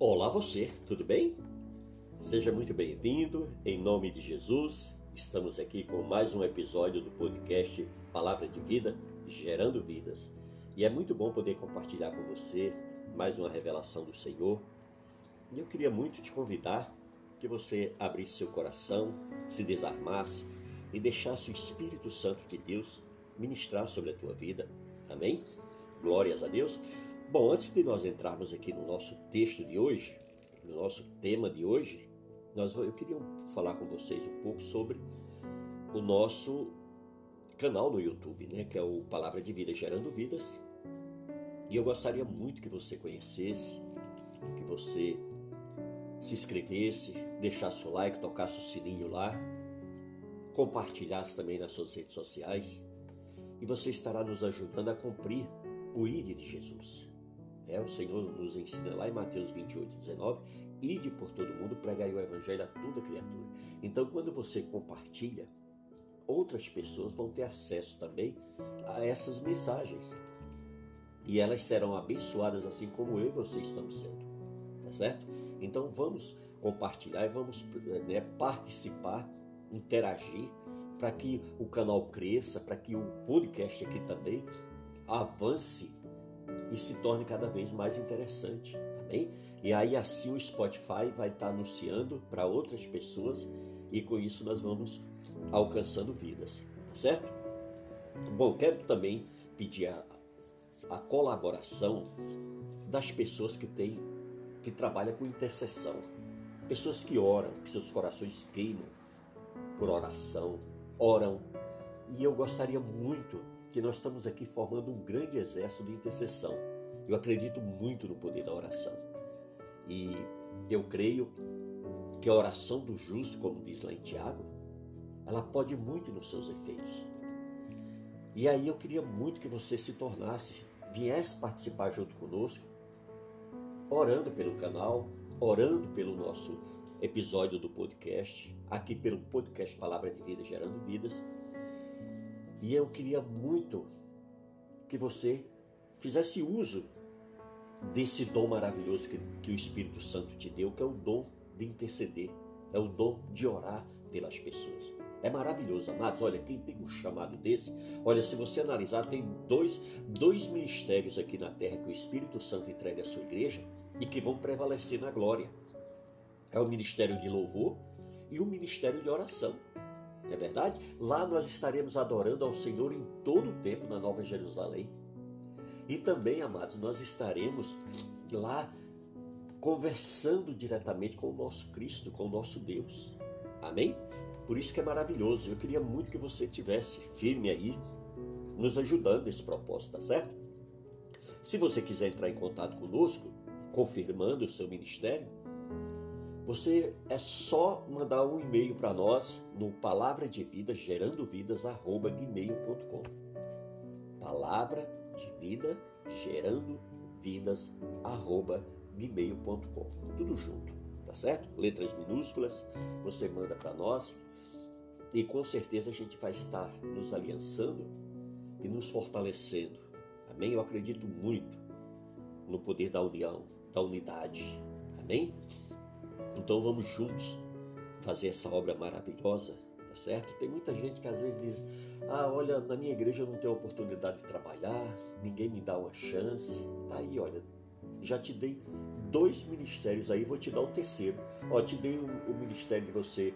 Olá você, tudo bem? Seja muito bem-vindo, em nome de Jesus. Estamos aqui com mais um episódio do podcast Palavra de Vida, Gerando Vidas. E é muito bom poder compartilhar com você mais uma revelação do Senhor. E eu queria muito te convidar que você abrisse seu coração, se desarmasse e deixasse o Espírito Santo de Deus ministrar sobre a tua vida. Amém? Glórias a Deus. Bom, antes de nós entrarmos aqui no nosso texto de hoje, no nosso tema de hoje, nós, eu queria falar com vocês um pouco sobre o nosso canal no YouTube, né, que é o Palavra de Vida Gerando Vidas. E eu gostaria muito que você conhecesse, que você se inscrevesse, deixasse o like, tocasse o sininho lá, compartilhasse também nas suas redes sociais, e você estará nos ajudando a cumprir o ID de Jesus. É, o Senhor nos ensina lá em Mateus 28, 19, ide por todo mundo, pregai o evangelho a toda criatura. Então, quando você compartilha, outras pessoas vão ter acesso também a essas mensagens. E elas serão abençoadas assim como eu e você estamos sendo. Tá certo? Então vamos compartilhar e vamos né, participar, interagir para que o canal cresça, para que o podcast aqui também avance e se torne cada vez mais interessante. Amém? E aí assim o Spotify vai estar anunciando para outras pessoas e com isso nós vamos alcançando vidas, tá certo? Bom, quero também pedir a, a colaboração das pessoas que têm que trabalham com intercessão, pessoas que oram, que seus corações queimam por oração, oram. E eu gostaria muito que nós estamos aqui formando um grande exército de intercessão. Eu acredito muito no poder da oração. E eu creio que a oração do justo, como diz lá em Tiago, ela pode muito nos seus efeitos. E aí eu queria muito que você se tornasse, viesse participar junto conosco, orando pelo canal, orando pelo nosso episódio do podcast, aqui pelo podcast Palavra de Vida Gerando Vidas e eu queria muito que você fizesse uso desse dom maravilhoso que, que o Espírito Santo te deu, que é o dom de interceder, é o dom de orar pelas pessoas. É maravilhoso, amados. Olha, quem tem um chamado desse, olha, se você analisar, tem dois, dois ministérios aqui na terra que o Espírito Santo entrega à sua igreja e que vão prevalecer na glória. É o ministério de louvor e o ministério de oração é verdade? Lá nós estaremos adorando ao Senhor em todo o tempo na Nova Jerusalém. E também, amados, nós estaremos lá conversando diretamente com o nosso Cristo, com o nosso Deus. Amém? Por isso que é maravilhoso. Eu queria muito que você tivesse firme aí, nos ajudando nesse propósito, tá certo? Se você quiser entrar em contato conosco, confirmando o seu ministério, você é só mandar um e-mail para nós no palavra de vida gerando vidas gmail.com. Palavra de vida gerando vidas gmail.com. Tudo junto, tá certo? Letras minúsculas, você manda para nós e com certeza a gente vai estar nos aliançando e nos fortalecendo. Amém? Eu acredito muito no poder da união, da unidade. Amém? Então vamos juntos fazer essa obra maravilhosa, tá certo? Tem muita gente que às vezes diz: Ah, olha, na minha igreja eu não tenho oportunidade de trabalhar, ninguém me dá uma chance. Aí, olha, já te dei dois ministérios aí, vou te dar o um terceiro. Ó, te dei o, o ministério de você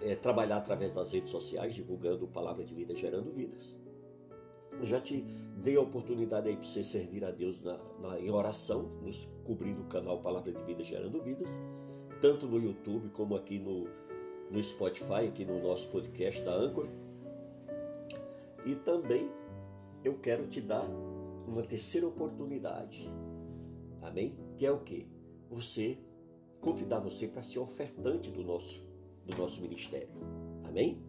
é, trabalhar através das redes sociais, divulgando palavra de vida, gerando vidas. Já te dei a oportunidade aí para você servir a Deus na, na, em oração, nos cobrindo o canal Palavra de Vida Gerando Vidas tanto no YouTube como aqui no, no Spotify, aqui no nosso podcast da Anchor. E também eu quero te dar uma terceira oportunidade. Amém? Que é o que? Você convidar você para ser ofertante do nosso do nosso ministério. Amém?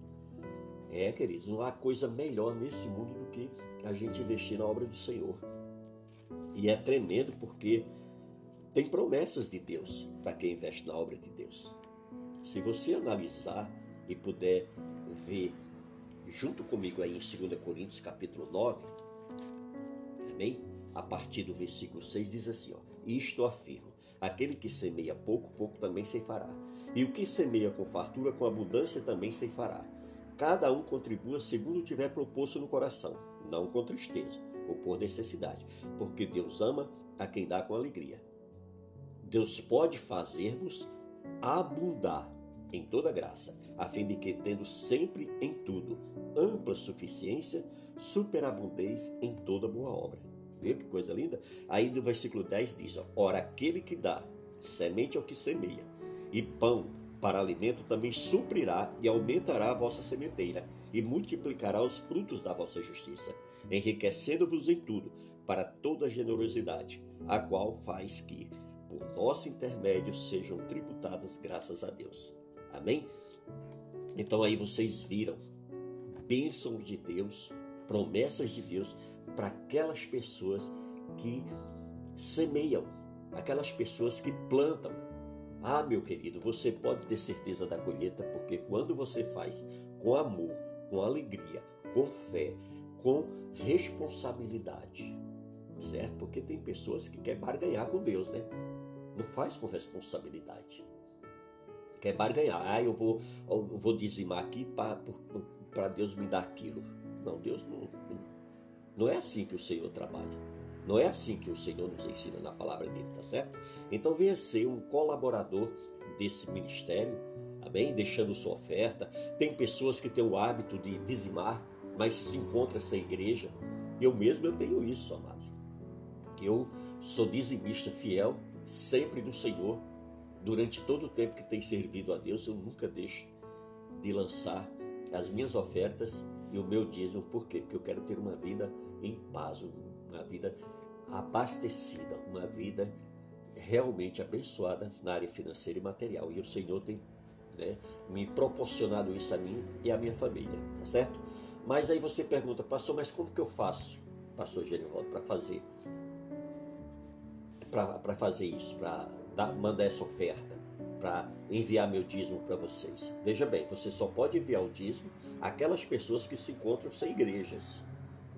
É, queridos, não há coisa melhor nesse mundo do que a gente investir na obra do Senhor. E é tremendo porque tem promessas de Deus para quem investe na obra de Deus. Se você analisar e puder ver junto comigo aí em 2 Coríntios capítulo 9, amém? A partir do versículo 6 diz assim, ó, isto afirmo, Aquele que semeia pouco, pouco também fará. E o que semeia com fartura, com abundância também fará. Cada um contribua segundo tiver proposto no coração, não com tristeza ou por necessidade, porque Deus ama a quem dá com alegria. Deus pode fazer-vos abundar em toda graça, a fim de que, tendo sempre em tudo ampla suficiência, superabundez em toda boa obra. Viu que coisa linda? Aí no versículo 10 diz: ó, Ora, aquele que dá semente ao que semeia, e pão para alimento também suprirá e aumentará a vossa sementeira, e multiplicará os frutos da vossa justiça, enriquecendo-vos em tudo, para toda generosidade, a qual faz que, por nosso intermédio, sejam tributadas graças a Deus. Amém? Então aí vocês viram bênçãos de Deus, promessas de Deus para aquelas pessoas que semeiam, aquelas pessoas que plantam. Ah, meu querido, você pode ter certeza da colheita, porque quando você faz com amor, com alegria, com fé, com responsabilidade, certo? Porque tem pessoas que querem barganhar com Deus, né? Não faz com responsabilidade. Quer barganhar. Ah, eu vou, eu vou dizimar aqui para Deus me dar aquilo. Não, Deus não, não é assim que o Senhor trabalha. Não é assim que o Senhor nos ensina na palavra dele, tá certo? Então venha ser um colaborador desse ministério, amém? Deixando sua oferta. Tem pessoas que têm o hábito de dizimar, mas se encontra essa igreja. Eu mesmo eu tenho isso, amados. Eu sou dizimista fiel, sempre do Senhor. Durante todo o tempo que tem servido a Deus, eu nunca deixo de lançar as minhas ofertas e o meu dízimo. Por quê? Porque eu quero ter uma vida em paz, uma vida abastecida, uma vida realmente abençoada na área financeira e material. E o Senhor tem né, me proporcionado isso a mim e a minha família, tá certo? Mas aí você pergunta, pastor, mas como que eu faço, pastor Genivaldo, para fazer? Para fazer isso, para mandar essa oferta, para enviar meu dízimo para vocês. Veja bem, você só pode enviar o dízimo àquelas pessoas que se encontram sem igrejas.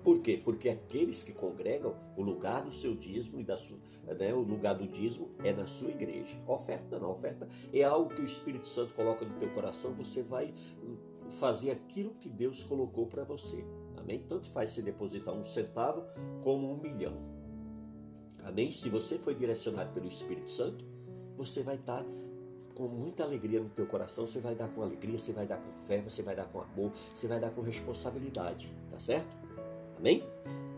Por quê? Porque aqueles que congregam, o lugar do seu dízimo e da sua, né, o lugar do dízimo é na sua igreja. oferta não, oferta é algo que o Espírito Santo coloca no teu coração, você vai fazer aquilo que Deus colocou para você. Amém? Tanto faz se depositar um centavo como um milhão. Amém? Se você foi direcionado pelo Espírito Santo, você vai estar com muita alegria no teu coração, você vai dar com alegria, você vai dar com fé, você vai dar com amor, você vai dar com responsabilidade, tá certo? Amém?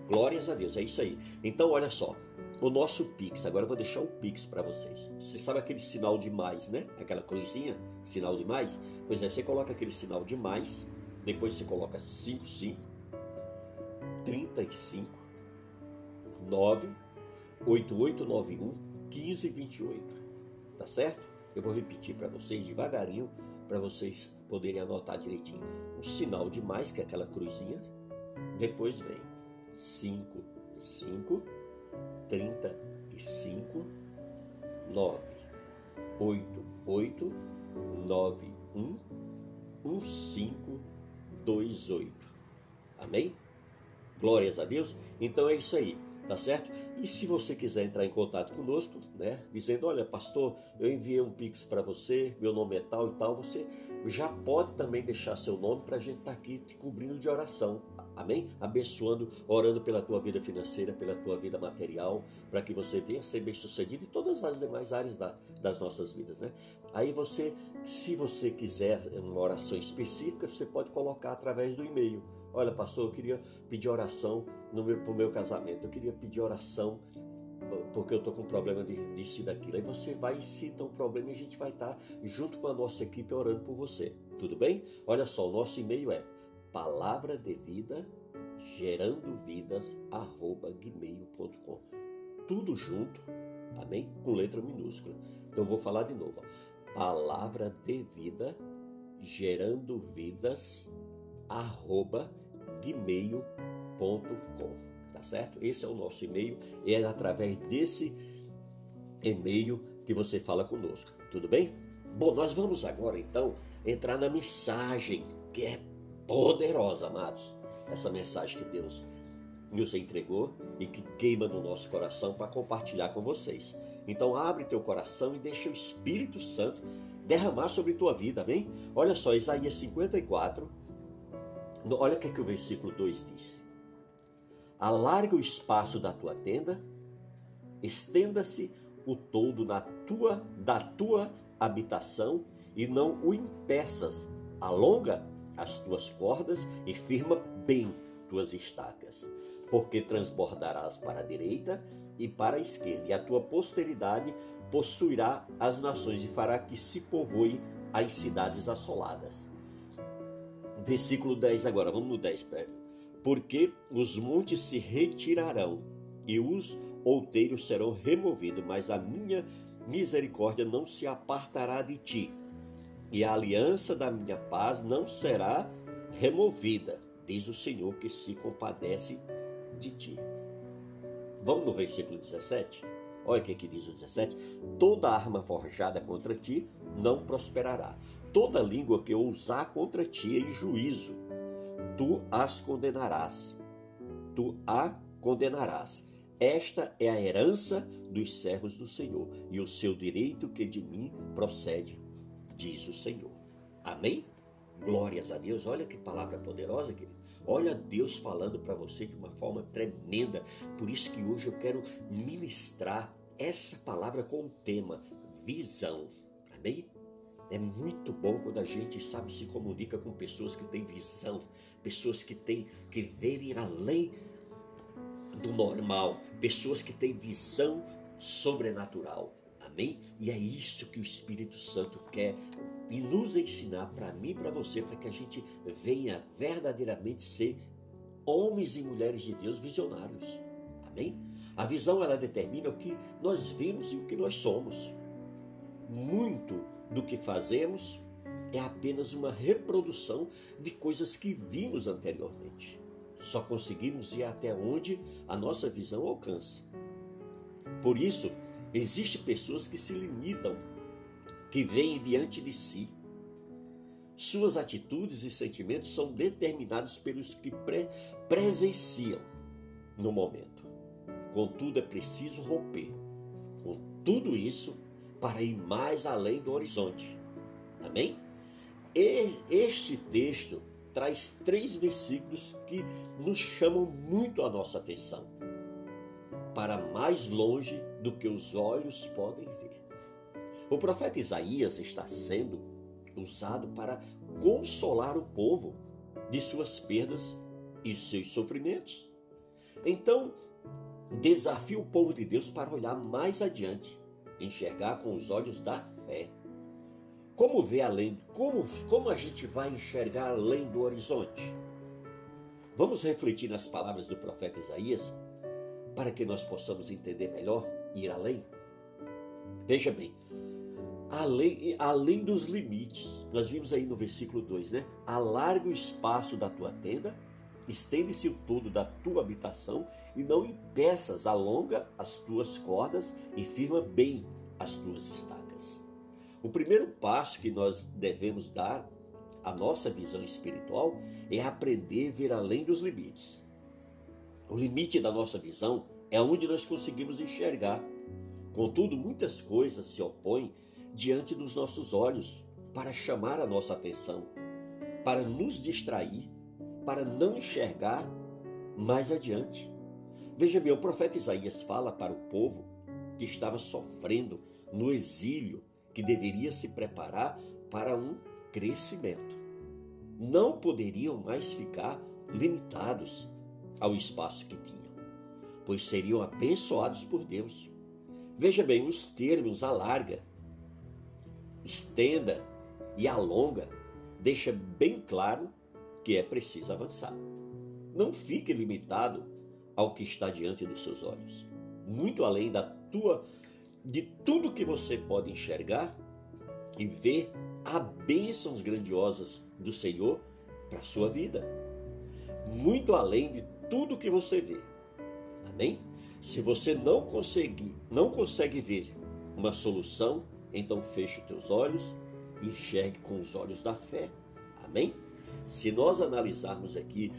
Glórias a Deus, é isso aí. Então, olha só, o nosso Pix, agora eu vou deixar o Pix para vocês. Você sabe aquele sinal de mais, né? Aquela cruzinha, sinal de mais? Pois é, você coloca aquele sinal de mais, depois você coloca 55 35 9 8891 1528. Tá certo? Eu vou repetir para vocês devagarinho para vocês poderem anotar direitinho. O sinal de mais, que é aquela cruzinha, depois vem 5, 5, 35, 9, 8, 8, 9, 1, 1, 5, 2, 8. Amém? Glórias a Deus. Então é isso aí tá certo? E se você quiser entrar em contato conosco, né, dizendo, olha, pastor, eu enviei um pix para você, meu nome é tal e tal, você já pode também deixar seu nome para a gente estar tá aqui te cobrindo de oração, amém? Abençoando, orando pela tua vida financeira, pela tua vida material, para que você venha ser bem sucedido em todas as demais áreas da, das nossas vidas, né? Aí você, se você quiser uma oração específica, você pode colocar através do e-mail Olha, pastor, eu queria pedir oração no meu, pro meu casamento. Eu queria pedir oração porque eu estou com problema disso e daquilo. Aí você vai e cita um problema e a gente vai estar junto com a nossa equipe orando por você. Tudo bem? Olha só, o nosso e-mail é palavra de vida gerando vidas arroba gmail.com tudo junto, amém? Com letra minúscula. Então vou falar de novo. Palavra de vida gerando vidas arroba gmail.com, tá certo? Esse é o nosso e-mail e é através desse e-mail que você fala conosco, tudo bem? Bom, nós vamos agora então entrar na mensagem que é poderosa, amados. Essa mensagem que Deus nos entregou e que queima no nosso coração para compartilhar com vocês. Então abre teu coração e deixa o Espírito Santo derramar sobre tua vida, amém? Olha só, Isaías 54, olha o que, é que o versículo 2 diz. Alarga o espaço da tua tenda, estenda-se o todo na tua, da tua habitação e não o impeças. Alonga as tuas cordas e firma bem tuas estacas, porque transbordarás para a direita e para a esquerda, e a tua posteridade possuirá as nações e fará que se povoem as cidades assoladas. Versículo 10 agora, vamos no 10. Porque os montes se retirarão e os outeiros serão removidos, mas a minha misericórdia não se apartará de ti, e a aliança da minha paz não será removida, diz o Senhor que se compadece de ti. Vamos no versículo 17? Olha o que, que diz o 17: Toda arma forjada contra ti não prosperará. Toda língua que ousar contra ti em juízo, tu as condenarás. Tu a condenarás. Esta é a herança dos servos do Senhor e o seu direito que de mim procede, diz o Senhor. Amém? Glórias a Deus. Olha que palavra poderosa, querido. Olha Deus falando para você de uma forma tremenda. Por isso que hoje eu quero ministrar essa palavra com o tema visão. Amém? É muito bom quando a gente sabe se comunica com pessoas que têm visão, pessoas que têm que verem além do normal, pessoas que têm visão sobrenatural. Amém? E é isso que o Espírito Santo quer e nos ensinar para mim e para você, para que a gente venha verdadeiramente ser homens e mulheres de Deus visionários. Amém? A visão ela determina o que nós vimos e o que nós somos. Muito do que fazemos é apenas uma reprodução de coisas que vimos anteriormente. Só conseguimos ir até onde a nossa visão alcança. Por isso, existem pessoas que se limitam que vêm diante de si. Suas atitudes e sentimentos são determinados pelos que pre presenciam no momento. Contudo, é preciso romper com tudo isso para ir mais além do horizonte. Amém? Este texto traz três versículos que nos chamam muito a nossa atenção. Para mais longe do que os olhos podem ver. O profeta Isaías está sendo usado para consolar o povo de suas perdas e seus sofrimentos. Então, desafia o povo de Deus para olhar mais adiante, enxergar com os olhos da fé. Como ver além? Como, como a gente vai enxergar além do horizonte? Vamos refletir nas palavras do profeta Isaías para que nós possamos entender melhor ir além? Veja bem, além, além dos limites. Nós vimos aí no versículo 2, né? Alarga o espaço da tua tenda, estende-se o todo da tua habitação e não impeças, alonga as tuas cordas e firma bem as tuas estacas. O primeiro passo que nós devemos dar à nossa visão espiritual é aprender a ver além dos limites. O limite da nossa visão é onde nós conseguimos enxergar. Contudo, muitas coisas se opõem diante dos nossos olhos para chamar a nossa atenção, para nos distrair, para não enxergar mais adiante. Veja bem, o profeta Isaías fala para o povo que estava sofrendo no exílio, que deveria se preparar para um crescimento. Não poderiam mais ficar limitados ao espaço que tinham, pois seriam abençoados por Deus. Veja bem, os termos alarga estenda e alonga, deixa bem claro que é preciso avançar. Não fique limitado ao que está diante dos seus olhos. Muito além da tua de tudo que você pode enxergar e ver há bênçãos grandiosas do Senhor para a sua vida. Muito além de tudo que você vê. Se você não conseguir, não consegue ver uma solução então feche os teus olhos e enxergue com os olhos da fé. Amém? Se nós analisarmos aqui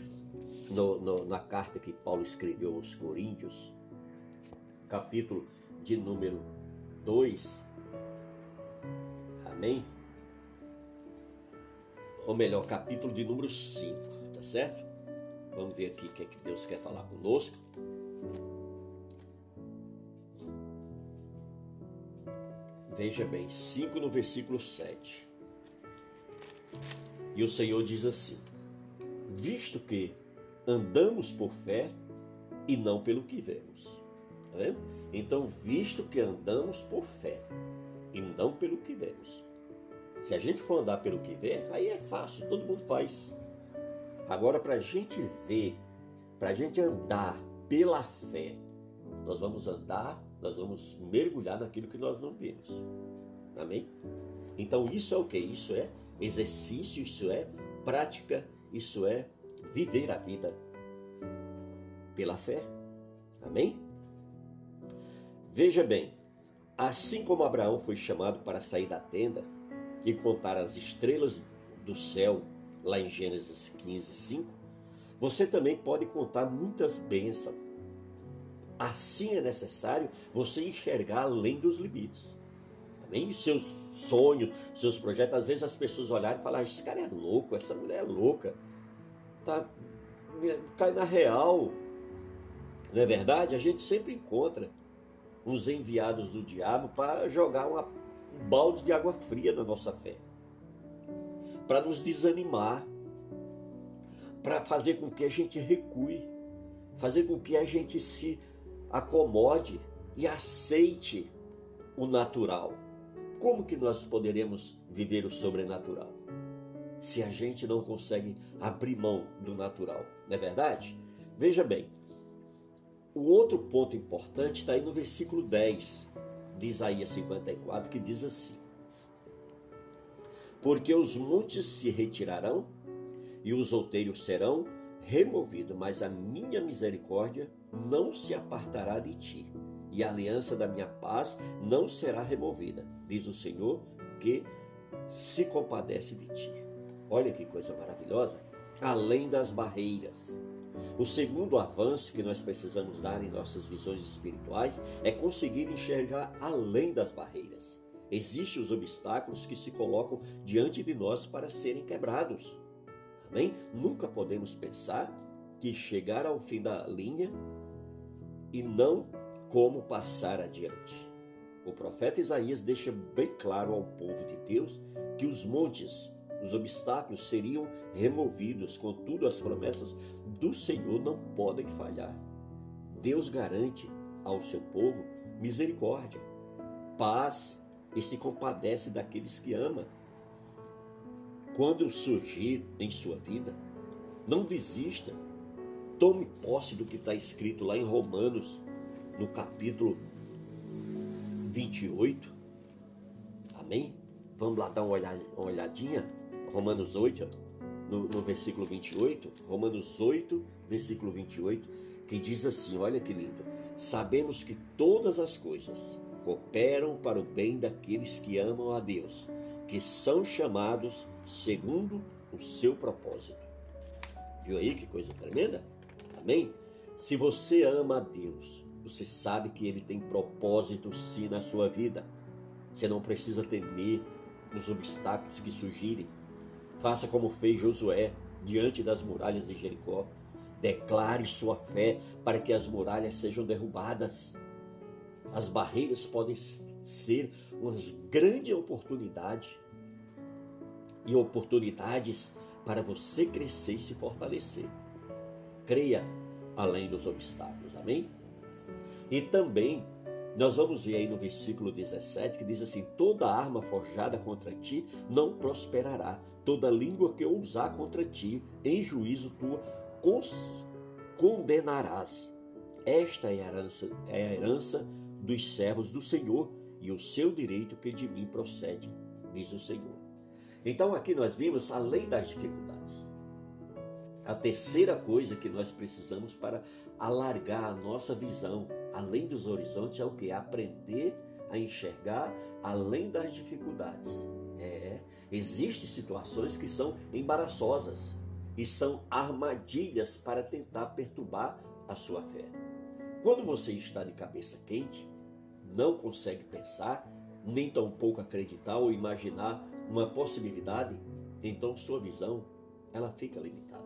no, no, na carta que Paulo escreveu aos Coríntios, capítulo de número 2. Amém? Ou melhor, capítulo de número 5, tá certo? Vamos ver aqui o que, é que Deus quer falar conosco. Veja bem, 5 no versículo 7. E o Senhor diz assim: Visto que andamos por fé e não pelo que vemos. Vendo? Então, visto que andamos por fé e não pelo que vemos. Se a gente for andar pelo que vê, aí é fácil, todo mundo faz. Agora, para a gente ver, para a gente andar pela fé, nós vamos andar, nós vamos mergulhar naquilo que nós não vemos. Amém? Então, isso é o que? Isso é exercício, isso é prática, isso é viver a vida pela fé. Amém? Veja bem, assim como Abraão foi chamado para sair da tenda e contar as estrelas do céu, lá em Gênesis 15, 5, você também pode contar muitas bênçãos. Assim é necessário você enxergar além dos limites. Amém? Seus sonhos, seus projetos. Às vezes as pessoas olharem e falar: ah, esse cara é louco, essa mulher é louca. Tá, cai na real. Não é verdade? A gente sempre encontra uns enviados do diabo para jogar uma, um balde de água fria na nossa fé, para nos desanimar, para fazer com que a gente recue, fazer com que a gente se acomode e aceite o natural. Como que nós poderemos viver o sobrenatural? Se a gente não consegue abrir mão do natural, não é verdade? Veja bem, o outro ponto importante está aí no versículo 10 de Isaías 54, que diz assim: Porque os montes se retirarão e os outeiros serão removidos, mas a minha misericórdia não se apartará de ti, e a aliança da minha paz não será removida, diz o Senhor, que se compadece de ti. Olha que coisa maravilhosa! Além das barreiras o segundo avanço que nós precisamos dar em nossas visões espirituais é conseguir enxergar além das barreiras. Existem os obstáculos que se colocam diante de nós para serem quebrados. Amém? Nunca podemos pensar que chegar ao fim da linha e não como passar adiante. O profeta Isaías deixa bem claro ao povo de Deus que os montes os obstáculos seriam removidos, contudo, as promessas do Senhor não podem falhar. Deus garante ao seu povo misericórdia, paz e se compadece daqueles que ama. Quando surgir em sua vida, não desista. Tome posse do que está escrito lá em Romanos, no capítulo 28. Amém? Vamos lá dar uma olhadinha. Romanos 8, no, no versículo 28, Romanos 8, versículo 28, que diz assim: olha que lindo. Sabemos que todas as coisas cooperam para o bem daqueles que amam a Deus, que são chamados segundo o seu propósito. Viu aí que coisa tremenda? Amém? Se você ama a Deus, você sabe que Ele tem propósito sim na sua vida. Você não precisa temer os obstáculos que surgirem. Faça como fez Josué diante das muralhas de Jericó. Declare sua fé para que as muralhas sejam derrubadas. As barreiras podem ser uma grande oportunidade e oportunidades para você crescer e se fortalecer. Creia além dos obstáculos, amém? E também nós vamos ver aí no versículo 17 que diz assim: Toda arma forjada contra ti não prosperará, toda língua que ousar contra ti, em juízo tu condenarás. Esta é a, herança, é a herança dos servos do Senhor e o seu direito que de mim procede, diz o Senhor. Então aqui nós vimos além das dificuldades. A terceira coisa que nós precisamos para alargar a nossa visão além dos horizontes é o que? Aprender a enxergar além das dificuldades. É, existem situações que são embaraçosas e são armadilhas para tentar perturbar a sua fé. Quando você está de cabeça quente, não consegue pensar, nem tampouco acreditar ou imaginar uma possibilidade, então sua visão ela fica limitada.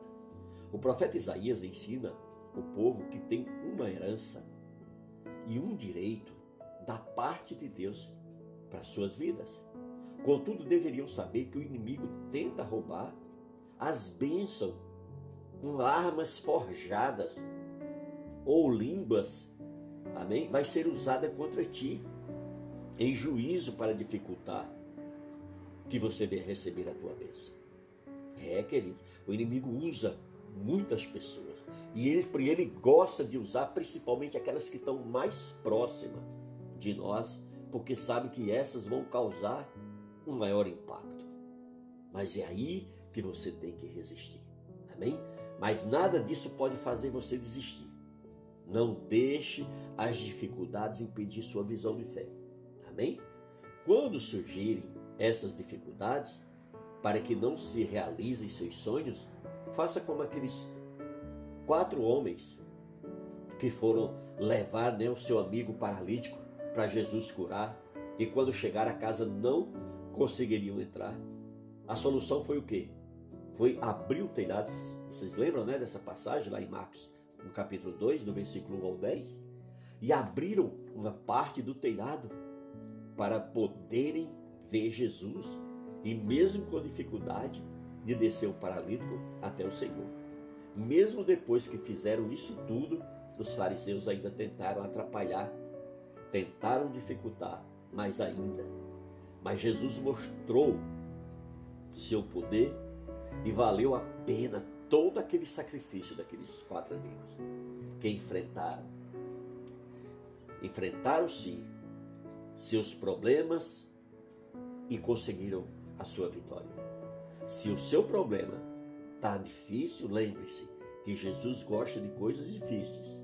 O profeta Isaías ensina o povo que tem uma herança e um direito da parte de Deus para suas vidas. Contudo, deveriam saber que o inimigo tenta roubar as bênçãos com armas forjadas ou línguas, amém? Vai ser usada contra ti em juízo para dificultar que você venha receber a tua bênção. É, querido, o inimigo usa muitas pessoas e ele, ele gosta de usar principalmente aquelas que estão mais próximas de nós, porque sabe que essas vão causar um maior impacto. Mas é aí que você tem que resistir. Amém? Mas nada disso pode fazer você desistir. Não deixe as dificuldades impedir sua visão de fé. Amém? Quando surgirem essas dificuldades, para que não se realizem seus sonhos, faça como aqueles quatro homens que foram levar né, o seu amigo paralítico para Jesus curar e quando chegaram a casa não conseguiriam entrar. A solução foi o quê? Foi abrir o telhado. Vocês lembram né, dessa passagem lá em Marcos, no capítulo 2, no versículo 1 ao 10? E abriram uma parte do telhado para poderem ver Jesus e mesmo com dificuldade de descer o paralítico até o Senhor. Mesmo depois que fizeram isso tudo, os fariseus ainda tentaram atrapalhar, tentaram dificultar mais ainda. Mas Jesus mostrou seu poder e valeu a pena todo aquele sacrifício daqueles quatro amigos que enfrentaram. Enfrentaram sim seus problemas e conseguiram a sua vitória. Se o seu problema está difícil, lembre-se que Jesus gosta de coisas difíceis.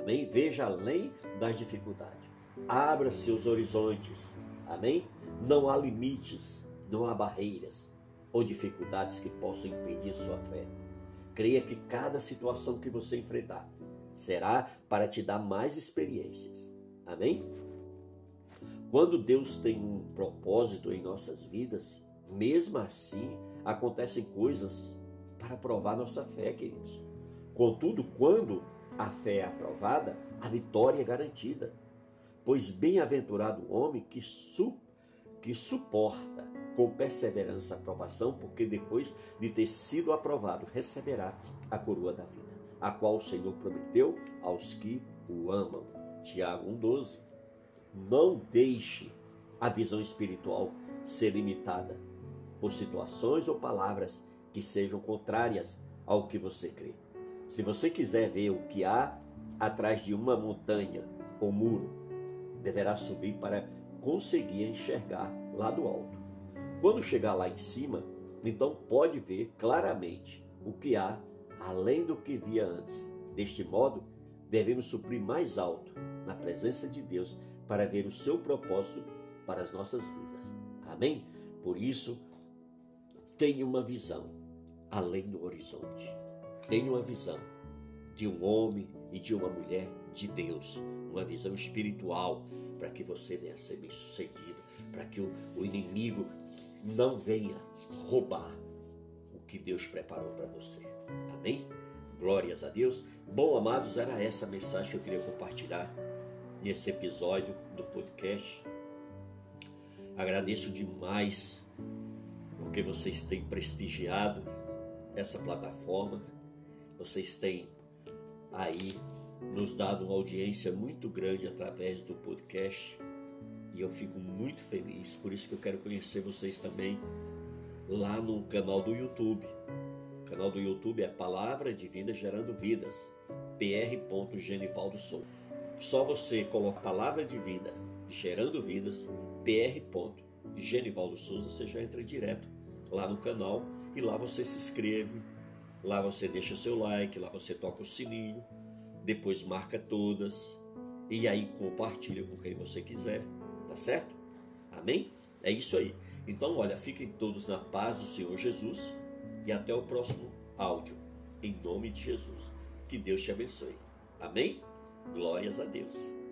Amém? Veja além das dificuldades. Abra seus horizontes. Amém? Não há limites, não há barreiras ou dificuldades que possam impedir sua fé. Creia que cada situação que você enfrentar será para te dar mais experiências. Amém? Quando Deus tem um propósito em nossas vidas, mesmo assim acontecem coisas para provar nossa fé, queridos. Contudo, quando a fé é aprovada, a vitória é garantida. Pois bem-aventurado o homem que, su que suporta com perseverança a aprovação, porque depois de ter sido aprovado, receberá a coroa da vida, a qual o Senhor prometeu aos que o amam. Tiago 1,12 não deixe a visão espiritual ser limitada por situações ou palavras que sejam contrárias ao que você crê. Se você quiser ver o que há atrás de uma montanha ou muro, deverá subir para conseguir enxergar lá do alto. Quando chegar lá em cima, então pode ver claramente o que há além do que via antes. Deste modo, devemos suprir mais alto na presença de Deus para ver o seu propósito para as nossas vidas. Amém? Por isso, tenha uma visão além do horizonte. Tenha uma visão de um homem e de uma mulher de Deus, uma visão espiritual para que você venha ser bem sucedido, para que o, o inimigo não venha roubar o que Deus preparou para você. Amém? Glórias a Deus. Bom, amados, era essa a mensagem que eu queria compartilhar nesse episódio do podcast. Agradeço demais porque vocês têm prestigiado essa plataforma, vocês têm aí nos dado uma audiência muito grande através do podcast e eu fico muito feliz, por isso que eu quero conhecer vocês também lá no canal do YouTube. O canal do YouTube é Palavra de Vida Gerando Vidas, pr.genivaldo Souza. Só você coloca Palavra de Vida Gerando Vidas, pr. Genivaldo Souza, você já entra direto lá no canal e lá você se inscreve, lá você deixa seu like, lá você toca o sininho, depois marca todas e aí compartilha com quem você quiser, tá certo? Amém? É isso aí. Então, olha, fiquem todos na paz do Senhor Jesus e até o próximo áudio. Em nome de Jesus. Que Deus te abençoe. Amém? Glórias a Deus.